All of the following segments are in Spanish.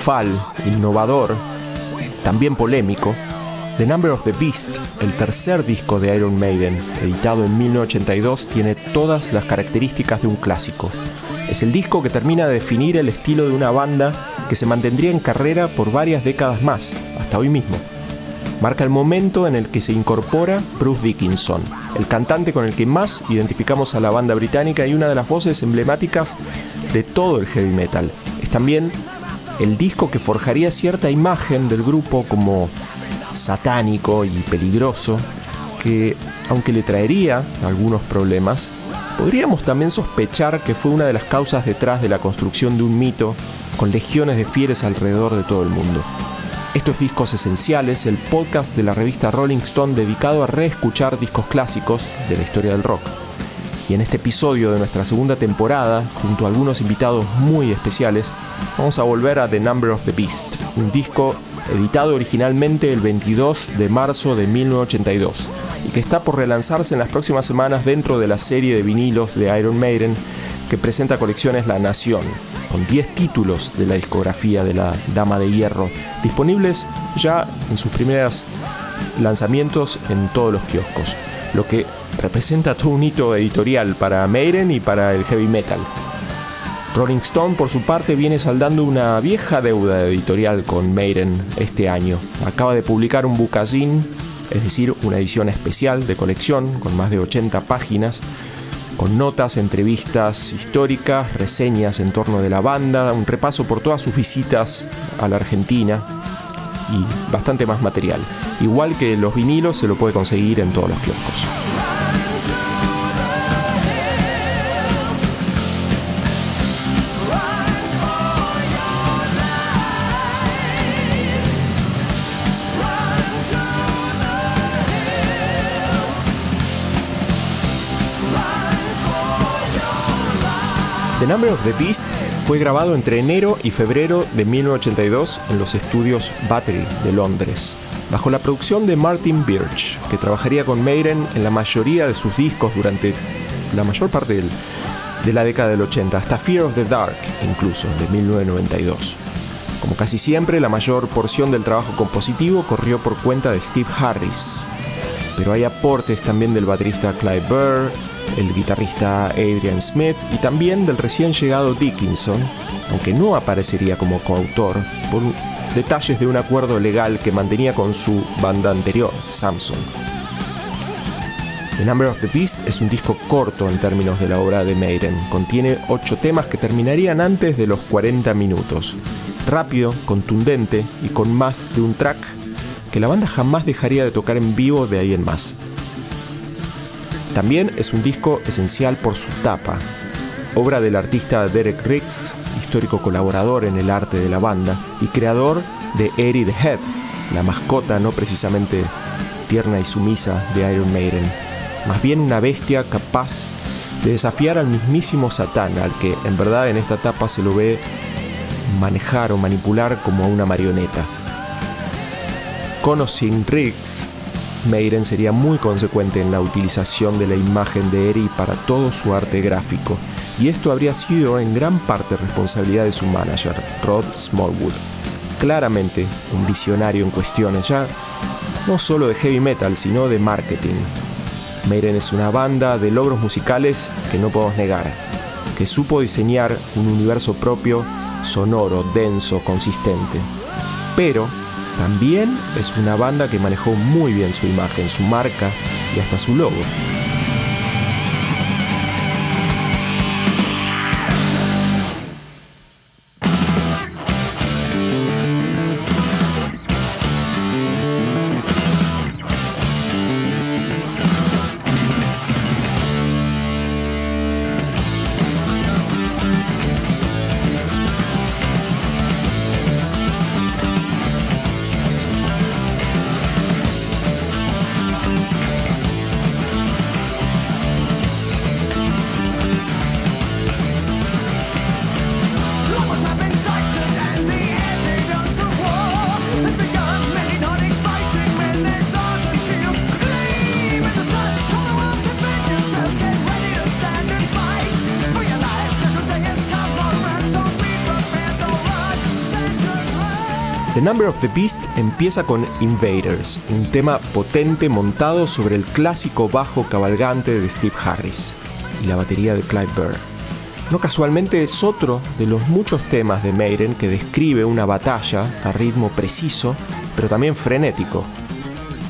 Triunfal, innovador, también polémico, The Number of the Beast, el tercer disco de Iron Maiden, editado en 1982, tiene todas las características de un clásico. Es el disco que termina de definir el estilo de una banda que se mantendría en carrera por varias décadas más, hasta hoy mismo. Marca el momento en el que se incorpora Bruce Dickinson, el cantante con el que más identificamos a la banda británica y una de las voces emblemáticas de todo el heavy metal. Es también el disco que forjaría cierta imagen del grupo como satánico y peligroso, que aunque le traería algunos problemas, podríamos también sospechar que fue una de las causas detrás de la construcción de un mito con legiones de fieles alrededor de todo el mundo. Estos discos esenciales, el podcast de la revista Rolling Stone dedicado a reescuchar discos clásicos de la historia del rock. Y en este episodio de nuestra segunda temporada, junto a algunos invitados muy especiales, vamos a volver a The Number of the Beast, un disco editado originalmente el 22 de marzo de 1982 y que está por relanzarse en las próximas semanas dentro de la serie de vinilos de Iron Maiden que presenta colecciones La Nación, con 10 títulos de la discografía de la Dama de Hierro, disponibles ya en sus primeros lanzamientos en todos los kioscos, lo que representa todo un hito editorial para Maiden y para el heavy metal. Rolling Stone, por su parte, viene saldando una vieja deuda editorial con Maiden este año. Acaba de publicar un bookazine, es decir, una edición especial de colección con más de 80 páginas, con notas, entrevistas históricas, reseñas en torno de la banda, un repaso por todas sus visitas a la Argentina y bastante más material. Igual que los vinilos se lo puede conseguir en todos los kioscos. The Number of the Beast fue grabado entre enero y febrero de 1982 en los estudios Battery de Londres, bajo la producción de Martin Birch, que trabajaría con Maiden en la mayoría de sus discos durante la mayor parte de la década del 80, hasta Fear of the Dark incluso, de 1992. Como casi siempre, la mayor porción del trabajo compositivo corrió por cuenta de Steve Harris, pero hay aportes también del baterista Clive Burr, el guitarrista Adrian Smith y también del recién llegado Dickinson, aunque no aparecería como coautor, por detalles de un acuerdo legal que mantenía con su banda anterior, Samson. The Number of the Beast es un disco corto en términos de la obra de Maiden. Contiene 8 temas que terminarían antes de los 40 minutos. Rápido, contundente y con más de un track que la banda jamás dejaría de tocar en vivo de ahí en más. También es un disco esencial por su tapa, obra del artista Derek Riggs, histórico colaborador en el arte de la banda y creador de Eddie the Head, la mascota no precisamente tierna y sumisa de Iron Maiden, más bien una bestia capaz de desafiar al mismísimo Satán, al que en verdad en esta etapa se lo ve manejar o manipular como a una marioneta. Con o sin Riggs, Maiden sería muy consecuente en la utilización de la imagen de Eri para todo su arte gráfico, y esto habría sido en gran parte responsabilidad de su manager, Rod Smallwood. Claramente un visionario en cuestiones ya no solo de heavy metal, sino de marketing. Maiden es una banda de logros musicales que no podemos negar, que supo diseñar un universo propio, sonoro, denso, consistente. Pero también es una banda que manejó muy bien su imagen, su marca y hasta su logo. Number of the Beast empieza con Invaders, un tema potente montado sobre el clásico bajo cabalgante de Steve Harris y la batería de Clive Burr. No casualmente es otro de los muchos temas de Maiden que describe una batalla a ritmo preciso, pero también frenético.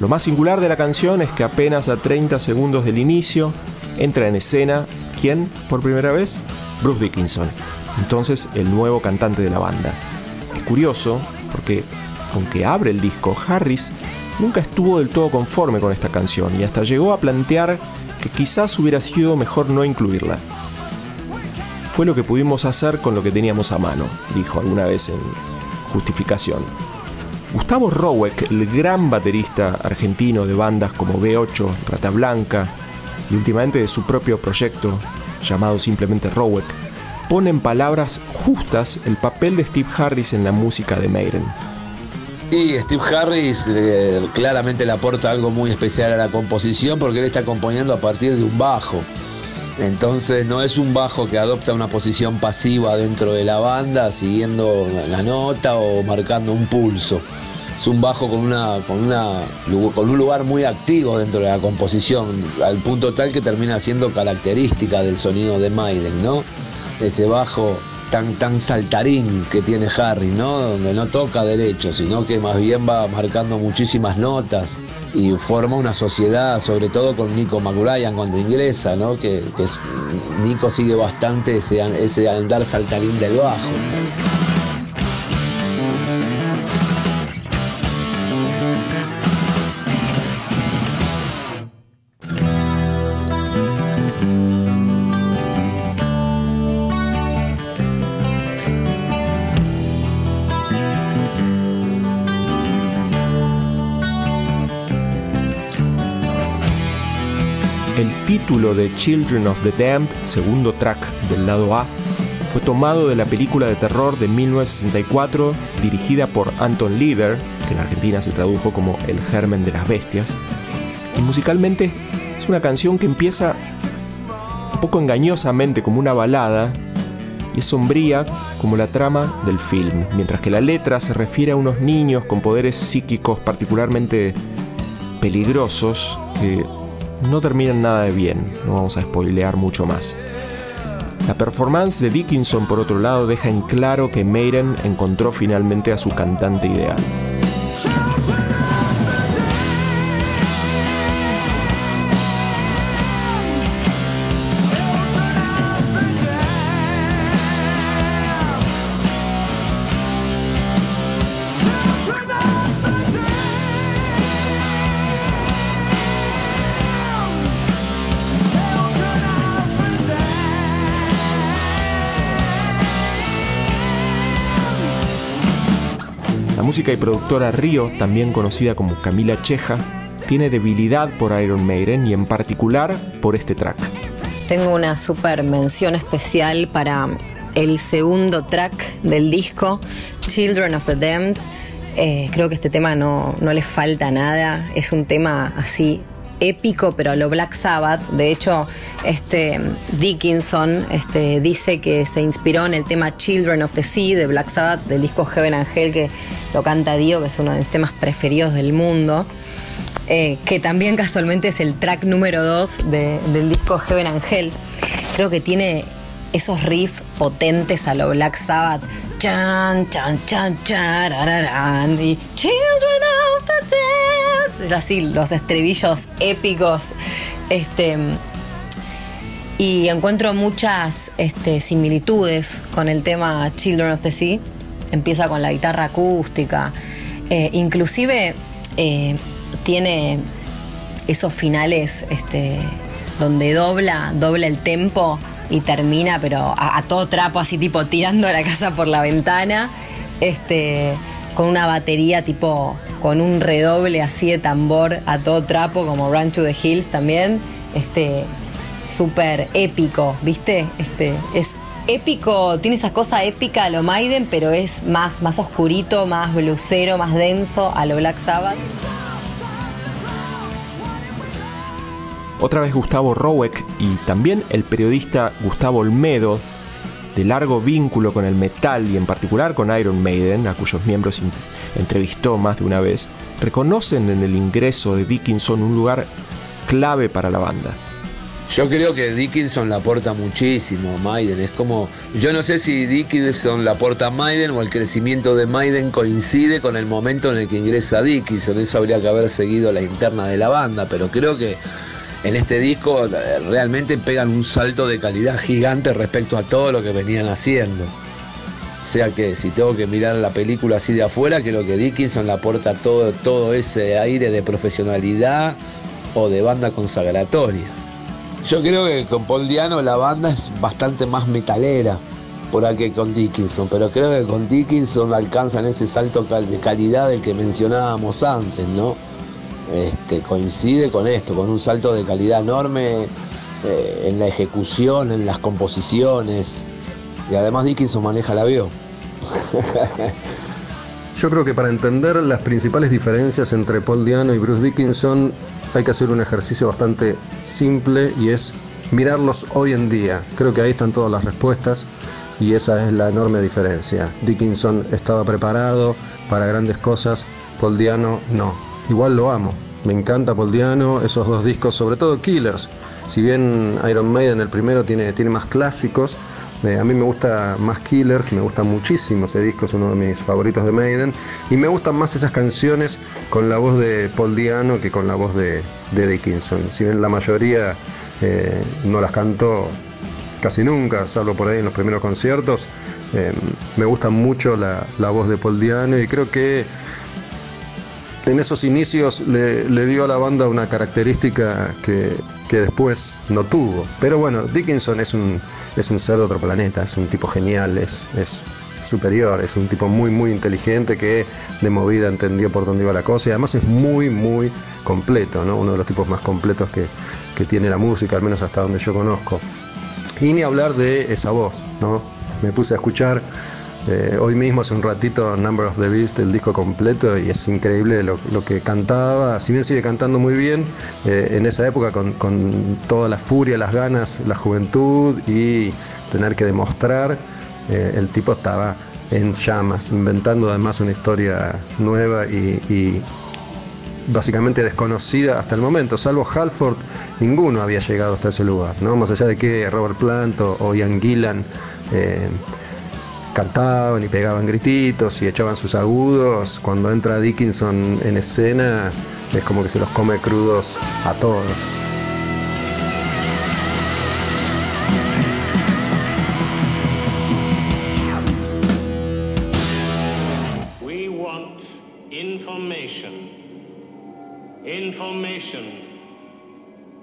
Lo más singular de la canción es que apenas a 30 segundos del inicio entra en escena, ¿quién por primera vez? Bruce Dickinson, entonces el nuevo cantante de la banda. Es curioso porque aunque abre el disco, Harris nunca estuvo del todo conforme con esta canción y hasta llegó a plantear que quizás hubiera sido mejor no incluirla. Fue lo que pudimos hacer con lo que teníamos a mano, dijo alguna vez en justificación. Gustavo Rowek, el gran baterista argentino de bandas como B8, Rata Blanca y últimamente de su propio proyecto llamado simplemente Rowek, pone en palabras justas el papel de Steve Harris en la música de Maiden. Y Steve Harris eh, claramente le aporta algo muy especial a la composición porque él está componiendo a partir de un bajo. Entonces no es un bajo que adopta una posición pasiva dentro de la banda, siguiendo la nota o marcando un pulso. Es un bajo con, con un lugar muy activo dentro de la composición, al punto tal que termina siendo característica del sonido de Maiden, ¿no? Ese bajo tan, tan saltarín que tiene Harry, ¿no? Donde no toca derecho, sino que más bien va marcando muchísimas notas y forma una sociedad, sobre todo con Nico McBrien cuando ingresa, ¿no? Que, Nico sigue bastante ese, ese andar saltarín del bajo. Título de Children of the Damned, segundo track del lado A, fue tomado de la película de terror de 1964 dirigida por Anton Leader, que en Argentina se tradujo como El germen de las bestias. Y musicalmente es una canción que empieza un poco engañosamente como una balada y es sombría como la trama del film, mientras que la letra se refiere a unos niños con poderes psíquicos particularmente peligrosos que no terminan nada de bien, no vamos a spoilear mucho más. La performance de Dickinson, por otro lado, deja en claro que Maiden encontró finalmente a su cantante ideal. Música y productora Río, también conocida como Camila Cheja, tiene debilidad por Iron Maiden y en particular por este track. Tengo una super mención especial para el segundo track del disco, Children of the Damned. Eh, creo que este tema no, no le falta nada, es un tema así épico, pero lo Black Sabbath. De hecho, este Dickinson este, dice que se inspiró en el tema Children of the Sea de Black Sabbath, del disco Heaven Angel, que lo canta Dio, que es uno de mis temas preferidos del mundo. Eh, que también casualmente es el track número 2 del disco Heaven Angel. Creo que tiene esos riffs potentes a lo Black Sabbath. Chan, chan, chan, chan, y Children of the Dead. Así, los estribillos épicos. Este, y encuentro muchas este, similitudes con el tema Children of the Sea. Empieza con la guitarra acústica. Eh, inclusive eh, tiene esos finales este, donde dobla, dobla el tempo y termina, pero a, todo trapo, así tipo tirando la casa por la ventana, este, con una batería tipo, con un redoble así de tambor a todo trapo, como Run to the Hills también, este, súper épico, ¿viste? Este, es épico, tiene esa cosa épica a lo Maiden, pero es más, más oscurito, más blusero, más denso a lo Black Sabbath. Otra vez Gustavo Rowek y también el periodista Gustavo Olmedo de largo vínculo con el metal y en particular con Iron Maiden, a cuyos miembros entrevistó más de una vez, reconocen en el ingreso de Dickinson un lugar clave para la banda. Yo creo que Dickinson la aporta muchísimo a Maiden. Es como, yo no sé si Dickinson la aporta a Maiden o el crecimiento de Maiden coincide con el momento en el que ingresa Dickinson. Eso habría que haber seguido la interna de la banda, pero creo que en este disco eh, realmente pegan un salto de calidad gigante respecto a todo lo que venían haciendo. O sea que si tengo que mirar la película así de afuera, creo que Dickinson le aporta todo, todo ese aire de profesionalidad o de banda consagratoria. Yo creo que con Paul Diano la banda es bastante más metalera por aquí con Dickinson, pero creo que con Dickinson alcanzan ese salto de calidad del que mencionábamos antes, ¿no? Este, coincide con esto, con un salto de calidad enorme eh, en la ejecución, en las composiciones. Y además Dickinson maneja el avión. Yo creo que para entender las principales diferencias entre Paul Diano y Bruce Dickinson hay que hacer un ejercicio bastante simple y es mirarlos hoy en día. Creo que ahí están todas las respuestas y esa es la enorme diferencia. Dickinson estaba preparado para grandes cosas, Paul Diano no igual lo amo. Me encanta Poldiano, esos dos discos, sobre todo Killers. Si bien Iron Maiden, el primero, tiene, tiene más clásicos, eh, a mí me gusta más Killers, me gusta muchísimo ese disco, es uno de mis favoritos de Maiden. Y me gustan más esas canciones con la voz de Paul Diano que con la voz de, Dickinson. Si bien la mayoría eh, no las canto casi nunca, salvo por ahí en los primeros conciertos, eh, me gusta mucho la, la voz de Paul Diano y creo que en esos inicios le, dio a la banda una característica que, después no tuvo. Pero bueno, Dickinson es un, es un ser de otro planeta, es un tipo genial, es, es superior, es un tipo muy muy inteligente que de movida entendió por dónde iba la cosa y además es muy muy completo, ¿no? uno de los tipos más completos que, que tiene la música, al menos hasta donde yo conozco. Y ni hablar de esa voz, ¿no? Me puse a escuchar eh, hoy mismo, hace un ratito, Number of the Beast, el disco completo, y es increíble lo, que cantaba. Si bien sigue cantando muy bien, eh, en esa época, con, toda la furia, las ganas, la juventud y tener que demostrar, eh, el tipo estaba en llamas, inventando además una historia nueva y, básicamente desconocida hasta el momento, salvo Halford, ninguno había llegado hasta ese lugar, ¿no? Más allá de que Robert Plant o, Ian Gillan cantaban y pegaban grititos y echaban sus agudos. Cuando entra Dickinson en escena es como que se los come crudos a todos. We want information. Information.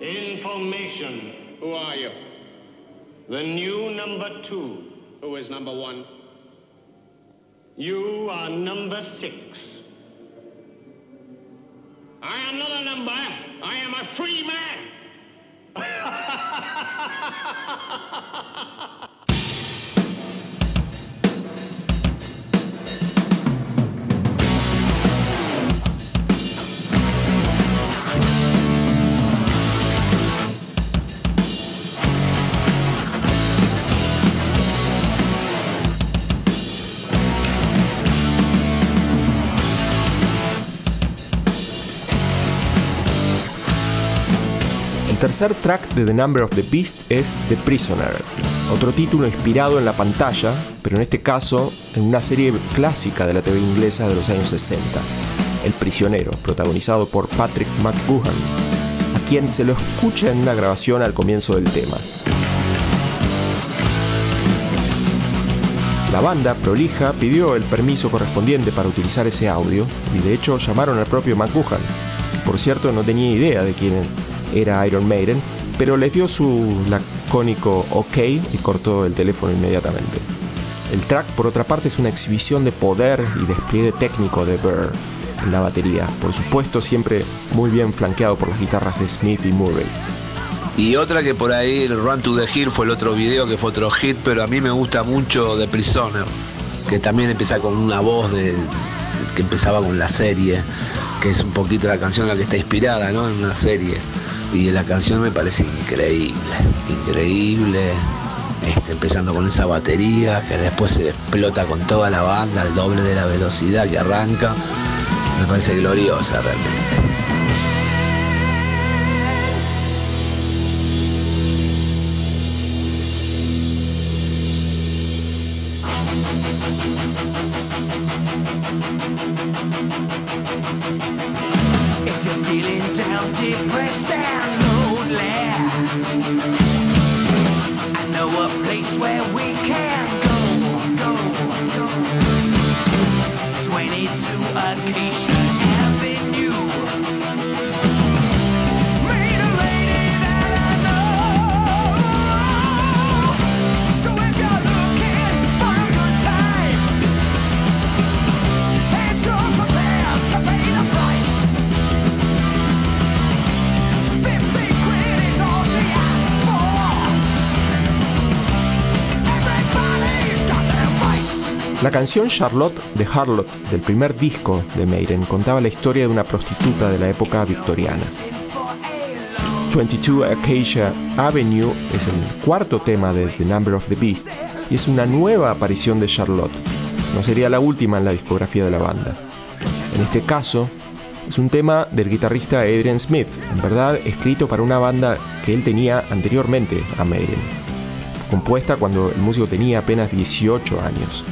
Information. Who are you? The new number two. Who is number one? You are number six. I am not a number. I am a free man. El tercer track de The Number of the Beast es The Prisoner, otro título inspirado en la pantalla, pero en este caso en una serie clásica de la TV inglesa de los años 60, El Prisionero, protagonizado por Patrick McGoohan, a quien se lo escucha en una grabación al comienzo del tema. La banda, prolija, pidió el permiso correspondiente para utilizar ese audio y de hecho llamaron al propio McGoohan. Por cierto, no tenía idea de quién era Iron Maiden, pero le dio su lacónico ok y cortó el teléfono inmediatamente. El track, por otra parte, es una exhibición de poder y despliegue técnico de Burr en la batería, por supuesto siempre muy bien flanqueado por las guitarras de Smith y Murray. Y otra que por ahí, el Run to the Hill fue el otro video que fue otro hit, pero a mí me gusta mucho The Prisoner, que también empieza con una voz de, que empezaba con la serie, que es un poquito la canción en la que está inspirada, ¿no? En una serie. Y la canción me parece increíble, increíble. este, empezando con esa batería que después se explota con toda la banda, el doble de la velocidad que arranca. Me parece gloriosa realmente. Canción Charlotte de Harlot del primer disco de Maiden contaba la historia de una prostituta de la época victoriana. 22 Acacia Avenue es el cuarto tema de The Number of the Beast y es una nueva aparición de Charlotte. No sería la última en la discografía de la banda. En este caso, es un tema del guitarrista Adrian Smith, en verdad escrito para una banda que él tenía anteriormente a Maiden. Compuesta cuando el músico tenía apenas 18 años.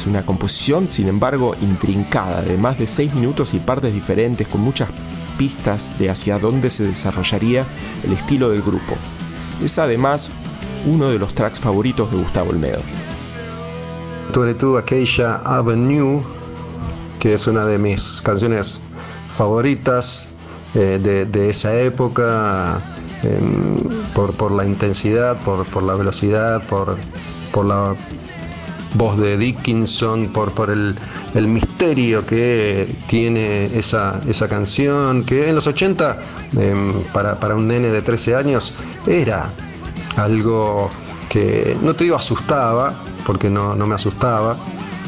Es una composición, sin embargo, intrincada, de más de 6 minutos y partes diferentes, con muchas pistas de hacia dónde se desarrollaría el estilo del grupo. Es además uno de los tracks favoritos de Gustavo Olmedo. 22 Acacia Avenue, que es una de mis canciones favoritas eh, de, esa época, em, por, la intensidad, por, la velocidad, por la voz de Dickinson, por, por el, el misterio que tiene esa, esa canción, que en los 80, em, para, para un nene de 13 años, era algo que no te digo asustaba, porque no, no me asustaba,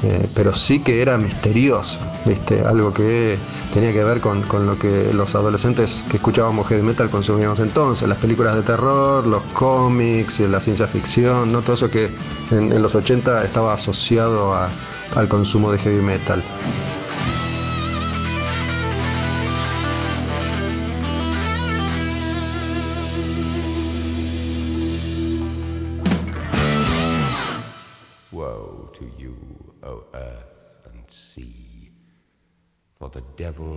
eh, pero sí que era misterioso, ¿viste? algo que tenía que ver con, con lo que los adolescentes que escuchábamos heavy metal consumíamos entonces, las películas de terror, los cómics, la ciencia ficción, ¿no? todo eso que en, en los 80 estaba asociado a- al consumo de heavy metal.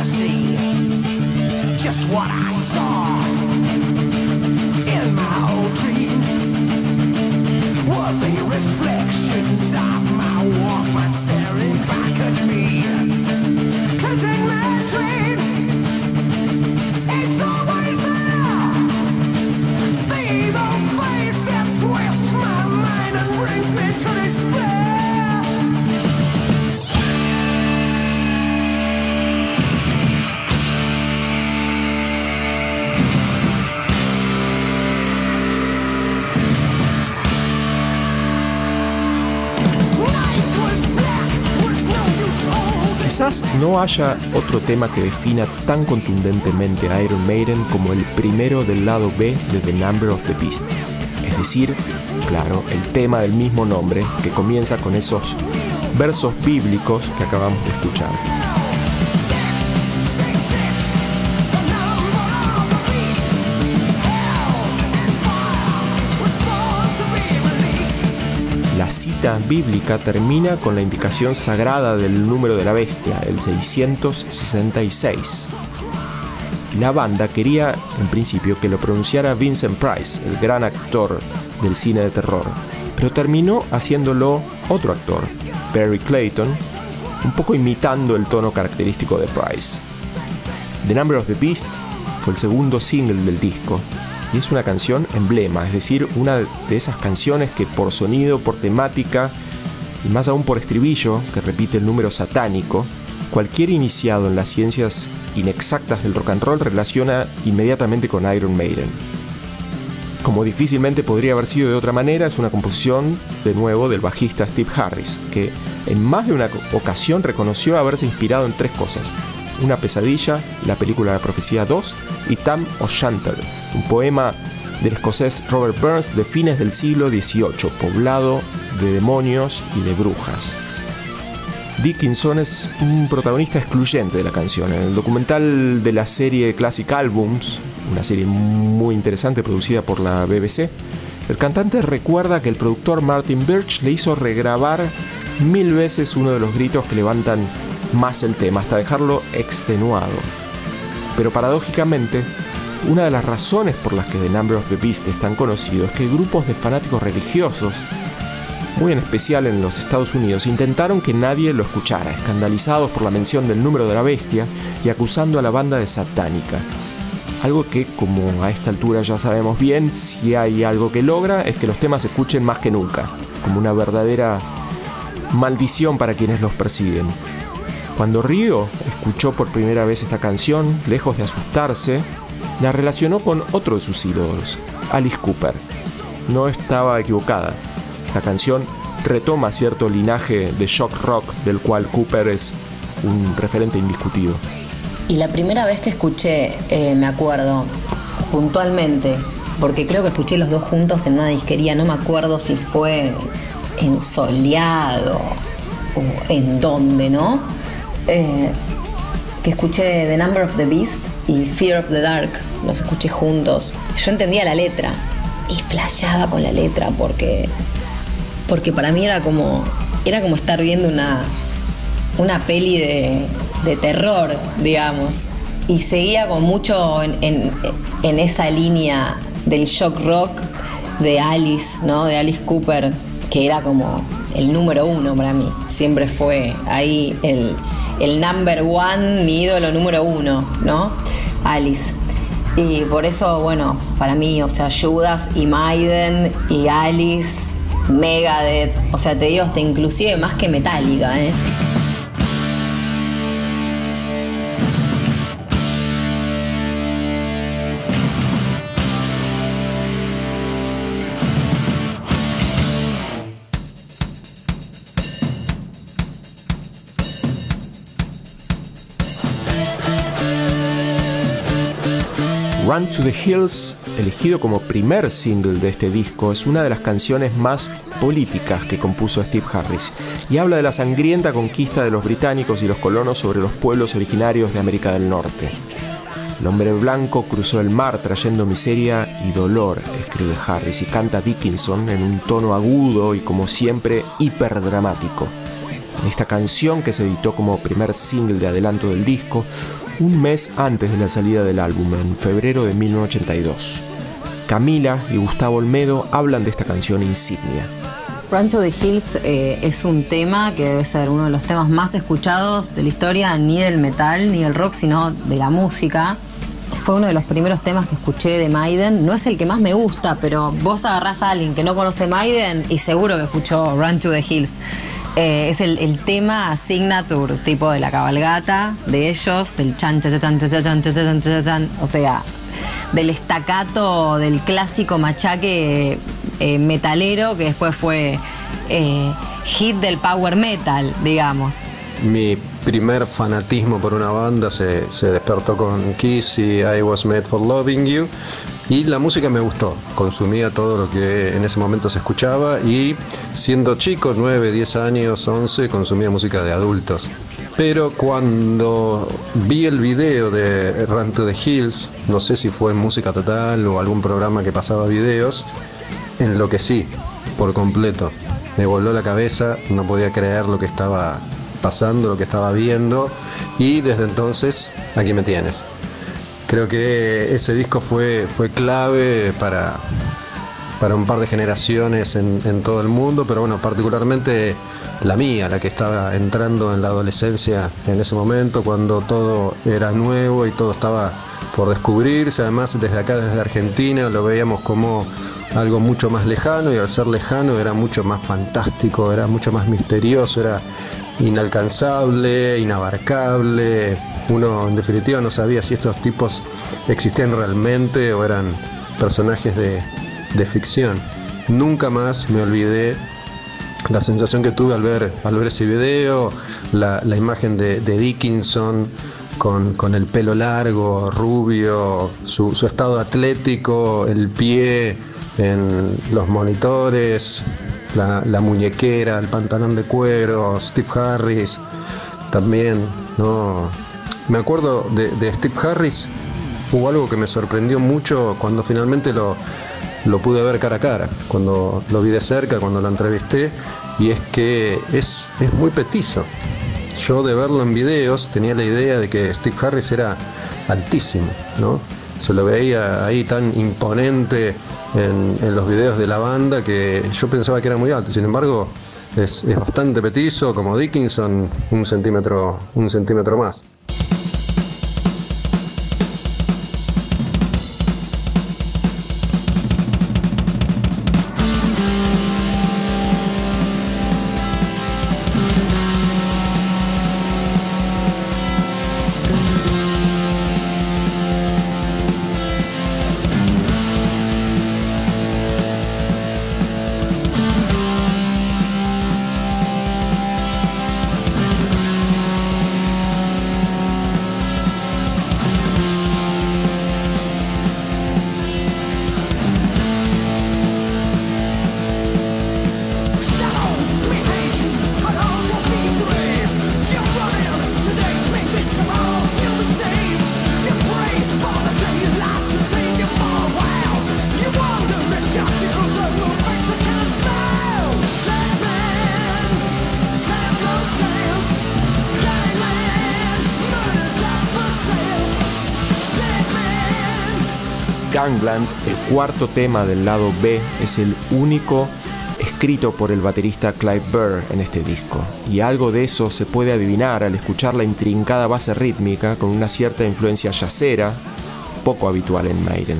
Just fantasy? Just what I saw no haya otro tema que defina tan contundentemente a Iron Maiden como el primero del lado B de The Number of the Beast. Es decir, claro, el tema del mismo nombre que comienza con esos versos bíblicos que acabamos de escuchar. La cita bíblica termina con la indicación sagrada del número de la bestia, el 666. La banda quería, en principio, que lo pronunciara Vincent Price, el gran actor del cine de terror, pero terminó haciéndolo otro actor, Barry Clayton, un poco imitando el tono característico de Price. The Number of the Beast fue el segundo single del disco y es una canción emblema, es decir, una de esas canciones que por sonido, por temática y más aún por estribillo, que repite el número satánico, cualquier iniciado en las ciencias inexactas del rock and roll relaciona inmediatamente con Iron Maiden. Como difícilmente podría haber sido de otra manera, es una composición de nuevo del bajista Steve Harris, que en más de una ocasión reconoció haberse inspirado en tres cosas. Una pesadilla, la película La Profecía 2 y Tam O'Shanter, un poema del escocés Robert Burns de fines del siglo XVIII, poblado de demonios y de brujas. Dickinson es un protagonista excluyente de la canción. En el documental de la serie Classic Albums, una serie muy interesante producida por la BBC, el cantante recuerda que el productor Martin Birch le hizo regrabar mil veces uno de los gritos que levantan más el tema, hasta dejarlo extenuado. Pero paradójicamente, una de las razones por las que The Number of the Beast es tan conocido es que grupos de fanáticos religiosos, muy en especial en los Estados Unidos, intentaron que nadie lo escuchara, escandalizados por la mención del número de la bestia y acusando a la banda de satánica. Algo que, como a esta altura ya sabemos bien, si hay algo que logra es que los temas se escuchen más que nunca, como una verdadera maldición para quienes los persiguen. Cuando Río escuchó por primera vez esta canción, lejos de asustarse, la relacionó con otro de sus ídolos, Alice Cooper. No estaba equivocada. La canción retoma cierto linaje de shock rock del cual Cooper es un referente indiscutido. Y la primera vez que escuché, eh, me acuerdo, puntualmente, porque creo que escuché los dos juntos en una disquería, no me acuerdo si fue en Soleado o en dónde, ¿no? Eh, que escuché The Number of the Beast y Fear of the Dark, los escuché juntos. Yo entendía la letra y flasheaba con la letra porque, porque para mí era como, era como estar viendo una, una peli de, de terror, digamos. Y seguía con mucho en, en- en esa línea del shock rock de Alice, ¿no? De Alice Cooper, que era como el número uno para mí. Siempre fue ahí el, el number one, mi ídolo número uno, ¿no? Alice. Y por eso, bueno, para mí, o sea, Judas y Maiden y Alice, Megadeth, o sea, te digo, hasta inclusive más que Metallica, ¿eh? To the Hills, elegido como primer single de este disco, es una de las canciones más políticas que compuso Steve Harris y habla de la sangrienta conquista de los británicos y los colonos sobre los pueblos originarios de América del Norte. El hombre blanco cruzó el mar trayendo miseria y dolor, escribe Harris, y canta Dickinson en un tono agudo y como siempre hiperdramático. En esta canción que se editó como primer single de adelanto del disco, un mes antes de la salida del álbum, en febrero de 1982. Camila y Gustavo Olmedo hablan de esta canción insignia. To the Hills eh, es un tema que debe ser uno de los temas más escuchados de la historia, ni del metal ni del rock, sino de la música. Fue uno de los primeros temas que escuché de Maiden. No es el que más me gusta, pero vos agarrás a alguien que no conoce Maiden y seguro que escuchó to the Hills. Eh, es el, el tema signature, tipo de la cabalgata de ellos, del chan, chan, chan, chan, chan, chan, chan, chan, chan. O sea, del estacato del clásico machaque eh, metalero que después fue eh, hit del power metal, digamos. Mi primer fanatismo por una banda se, se despertó con Kiss y I Was Made for Loving You. Y la música me gustó, consumía todo lo que en ese momento se escuchaba y siendo chico, 9, 10 años, 11, consumía música de adultos. Pero cuando vi el video de Run to the Hills, no sé si fue en Música Total o algún programa que pasaba videos, enloquecí por completo. Me voló la cabeza, no podía creer lo que estaba pasando, lo que estaba viendo y desde entonces aquí me tienes. Creo que ese disco fue, fue clave para, para un par de generaciones en, en todo el mundo, pero bueno, particularmente la mía, la que estaba entrando en la adolescencia en ese momento, cuando todo era nuevo y todo estaba por descubrirse. Además, desde acá, desde Argentina, lo veíamos como algo mucho más lejano y al ser lejano era mucho más fantástico, era mucho más misterioso, era inalcanzable, inabarcable. Uno en definitiva no sabía si estos tipos existían realmente o eran personajes de, de ficción. Nunca más me olvidé la sensación que tuve al ver, al ver ese video, la, la imagen de, de Dickinson con, con, el pelo largo, rubio, su, su, estado atlético, el pie en los monitores, la, la, muñequera, el pantalón de cuero, Steve Harris también, ¿no? Me acuerdo de, Steve Harris, hubo algo que me sorprendió mucho cuando finalmente lo, pude ver cara a cara, cuando lo vi de cerca, cuando lo entrevisté, y es que es, es muy petizo. Yo de verlo en videos tenía la idea de que Steve Harris era altísimo, ¿no? Se lo veía ahí tan imponente en, en los videos de la banda que yo pensaba que era muy alto. Sin embargo, es, es bastante petizo, como Dickinson, un centímetro, un centímetro más. Gangland, el cuarto tema del lado B, es el único escrito por el baterista Clive Burr en este disco, y algo de eso se puede adivinar al escuchar la intrincada base rítmica con una cierta influencia yacera, poco habitual en Maiden.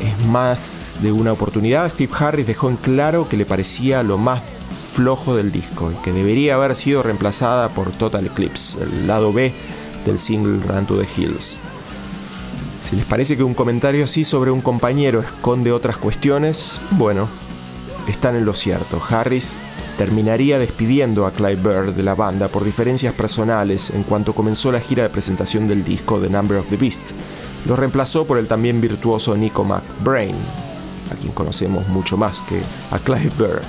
Es más de una oportunidad, Steve Harris dejó en claro que le parecía lo más flojo del disco y que debería haber sido reemplazada por Total Eclipse, el lado B del single Run to the Hills. Si les parece que un comentario así sobre un compañero esconde otras cuestiones, bueno, están en lo cierto. Harris terminaría despidiendo a Clive Burr de la banda por diferencias personales en cuanto comenzó la gira de presentación del disco The Number of the Beast. Lo reemplazó por el también virtuoso Nico McBrain, a quien conocemos mucho más que a Clive Burr,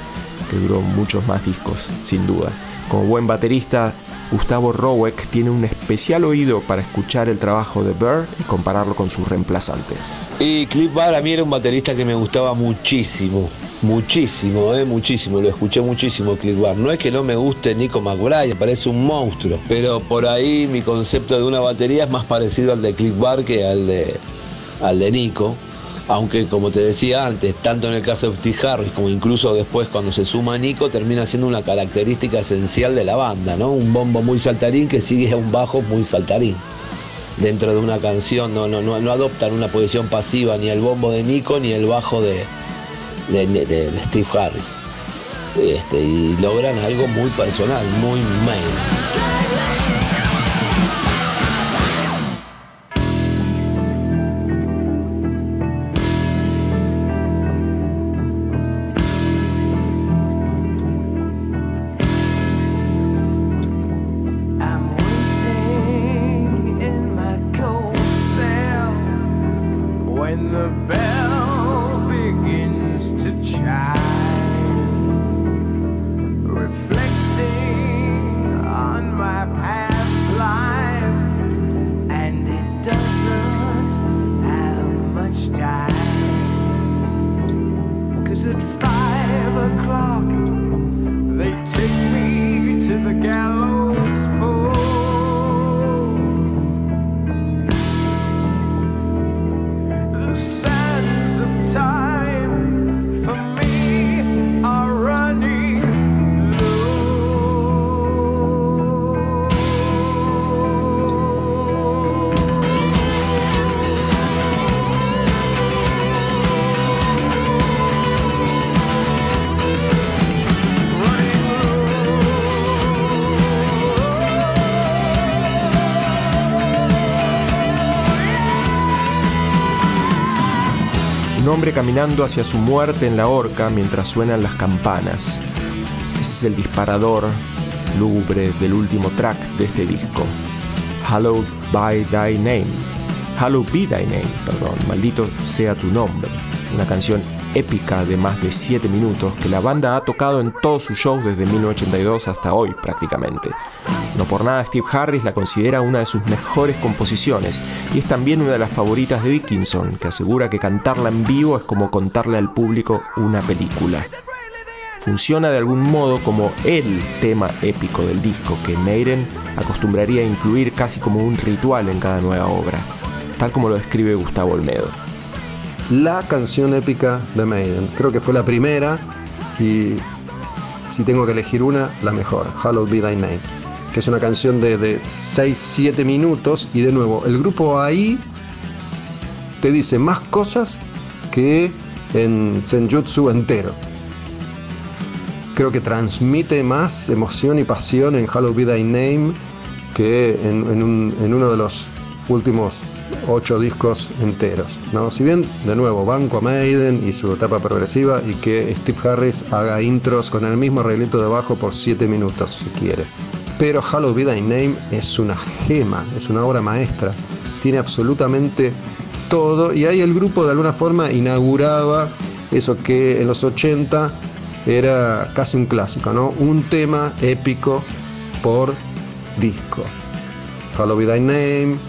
que duró muchos más discos, sin duda. Como buen baterista, Gustavo Roweck tiene un especial oído para escuchar el trabajo de Burr y compararlo con su reemplazante. Y Cliff Bar a mí era un baterista que me gustaba muchísimo, muchísimo, eh, muchísimo, lo escuché muchísimo Cliff Bar. No es que no me guste Nico McBride, parece un monstruo, pero por ahí mi concepto de una batería es más parecido al de Cliff Bar que al de, al de Nico. Aunque como te decía antes, tanto en el caso de Steve Harris como incluso después cuando se suma Nico, termina siendo una característica esencial de la banda, ¿no? Un bombo muy saltarín que sigue a un bajo muy saltarín dentro de una canción, no, no, no, adoptan una posición pasiva ni el bombo de Nico ni el bajo de, de Steve Harris. Este, y logran algo muy personal, muy main. Caminando hacia su muerte en la horca mientras suenan las campanas. Ese es el disparador lúgubre del último track de este disco. Hallowed by Thy Name. Hallowed be Thy Name, perdón, maldito sea tu nombre. Una canción épica de más de 7 minutos que la banda ha tocado en todos sus shows desde 1982 hasta hoy prácticamente. No por nada Steve Harris la considera una de sus mejores composiciones y es también una de las favoritas de Dickinson, que asegura que cantarla en vivo es como contarle al público una película. Funciona de algún modo como el tema épico del disco que Maiden acostumbraría a incluir casi como un ritual en cada nueva obra, tal como lo describe Gustavo Olmedo la canción épica de Maiden. Creo que fue la primera y si tengo que elegir una, la mejor, Hallowed Be Thy Name, que es una canción de, 6-7 minutos y de nuevo, el grupo ahí te dice más cosas que en Senjutsu entero. Creo que transmite más emoción y pasión en Hallowed Be Thy Name que en, uno de los últimos ocho discos enteros. ¿no? Si bien, de nuevo, banco Maiden y su etapa progresiva y que Steve Harris haga intros con el mismo arreglito de bajo por 7 minutos, si quiere. Pero Halloween Be Name es una gema, es una obra maestra. Tiene absolutamente todo y ahí el grupo de alguna forma inauguraba eso que en los 80 era casi un clásico, ¿no? Un tema épico por disco. Halloween Be Name,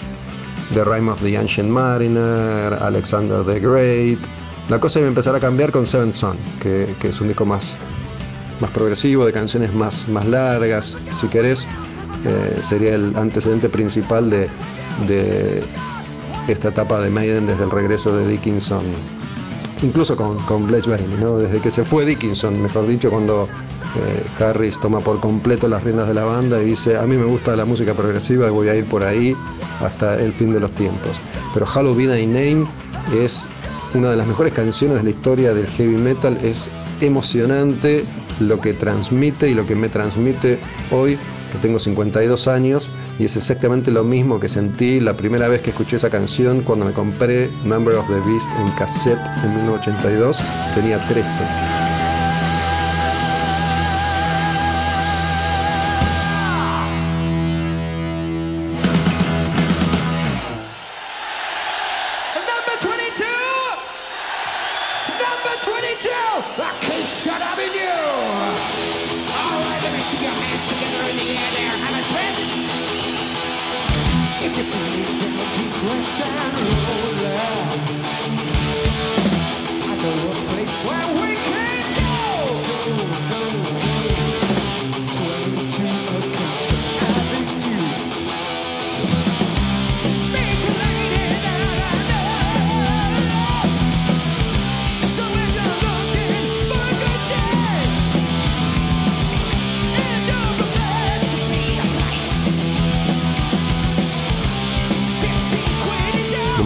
The Rime of the Ancient Mariner, Alexander the Great. La cosa iba a empezar a cambiar con Seventh Son, que, es un disco más, más progresivo, de canciones más, más largas. Si querés, eh, sería el antecedente principal de, de, esta etapa de Maiden desde el regreso de Dickinson. Incluso con, con Blaze Bailey, ¿no? desde que se fue Dickinson, mejor dicho, cuando eh, Harris toma por completo las riendas de la banda y dice, a mí me gusta la música progresiva y voy a ir por ahí hasta el fin de los tiempos. Pero Halloween y Name es una de las mejores canciones de la historia del heavy metal, es emocionante lo que transmite y lo que me transmite hoy, que tengo 52 años, y es exactamente lo mismo que sentí la primera vez que escuché esa canción cuando me compré Number of the Beast en cassette en 1982, tenía 13. Number you put down to Western I know a place where we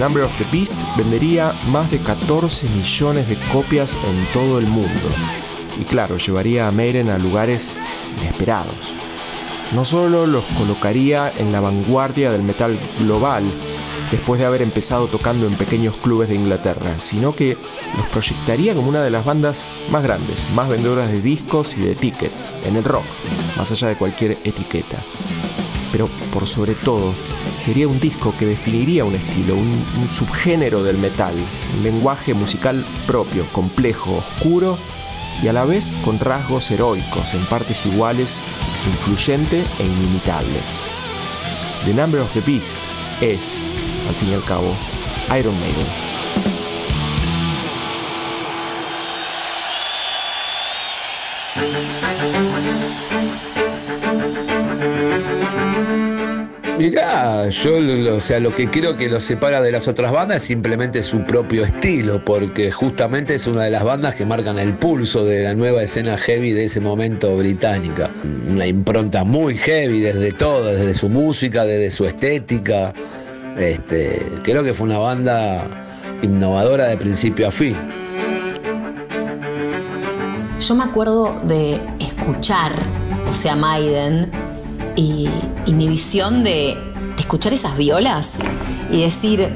of the Beast vendería más de 14 millones de copias en todo el mundo. Y claro, llevaría a Maiden a lugares inesperados. No solo los colocaría en la vanguardia del metal global, después de haber empezado tocando en pequeños clubes de Inglaterra, sino que los proyectaría como una de las bandas más grandes, más vendedoras de discos y de tickets en el rock, más allá de cualquier etiqueta. Pero por sobre todo, sería un disco que definiría un estilo, un, subgénero del metal, un lenguaje musical propio, complejo, oscuro y a la vez con rasgos heroicos, en partes iguales, influyente e inimitable. The Number of the Beast es, al fin y al cabo, Iron Maiden. Mirá, yo o sea, lo que creo que lo separa de las otras bandas es simplemente su propio estilo, porque justamente es una de las bandas que marcan el pulso de la nueva escena heavy de ese momento británica. Una impronta muy heavy desde todo, desde su música, desde su estética. Este, creo que fue una banda innovadora de principio a fin. Yo me acuerdo de escuchar, o sea, Maiden, y, mi visión de, escuchar esas violas y decir,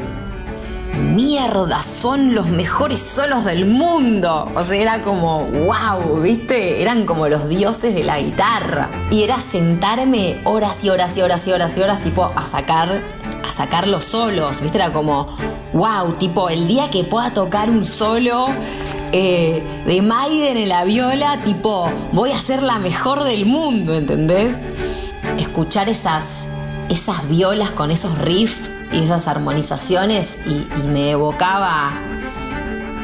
mierda, son los mejores solos del mundo. O sea, era como, wow, ¿viste? Eran como los dioses de la guitarra. Y era sentarme horas y horas y horas y horas y horas, tipo, a sacar, a sacar los solos, ¿viste? Era como, wow, tipo, el día que pueda tocar un solo eh, de Maiden en la viola, tipo, voy a ser la mejor del mundo, ¿entendés? Escuchar esas, esas violas con esos riffs y esas armonizaciones y, me evocaba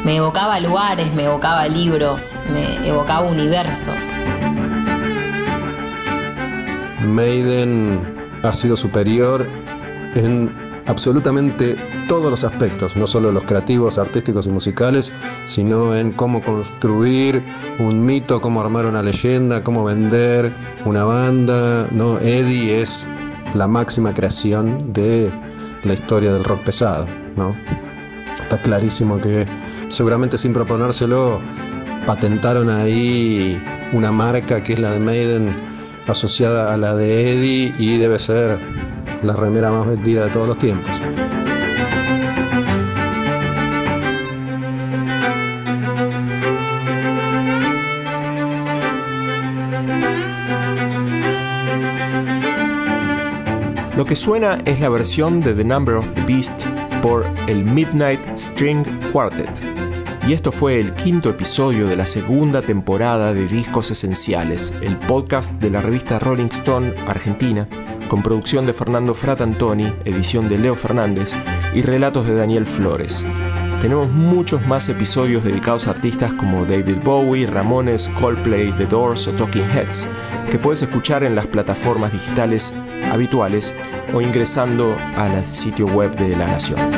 me evocaba lugares, me evocaba libros, me evocaba universos. Maiden ha sido superior en absolutamente todos los aspectos, no solo los creativos, artísticos y musicales, sino en cómo construir un mito, cómo armar una leyenda, cómo vender una banda. ¿no? Eddie es la máxima creación de la historia del rock pesado. ¿no? Está clarísimo que seguramente sin proponérselo patentaron ahí una marca que es la de Maiden asociada a la de Eddie y debe ser la remera más vendida de todos los tiempos. Lo que suena es la versión de The Number of the Beast por el Midnight String Quartet. Y esto fue el quinto episodio de la segunda temporada de Discos Esenciales, el podcast de la revista Rolling Stone Argentina, con producción de Fernando Fratantoni, edición de Leo Fernández y relatos de Daniel Flores. Tenemos muchos más episodios dedicados a artistas como David Bowie, Ramones, Coldplay, The Doors o Talking Heads, que puedes escuchar en las plataformas digitales habituales o ingresando al sitio web de La Nación.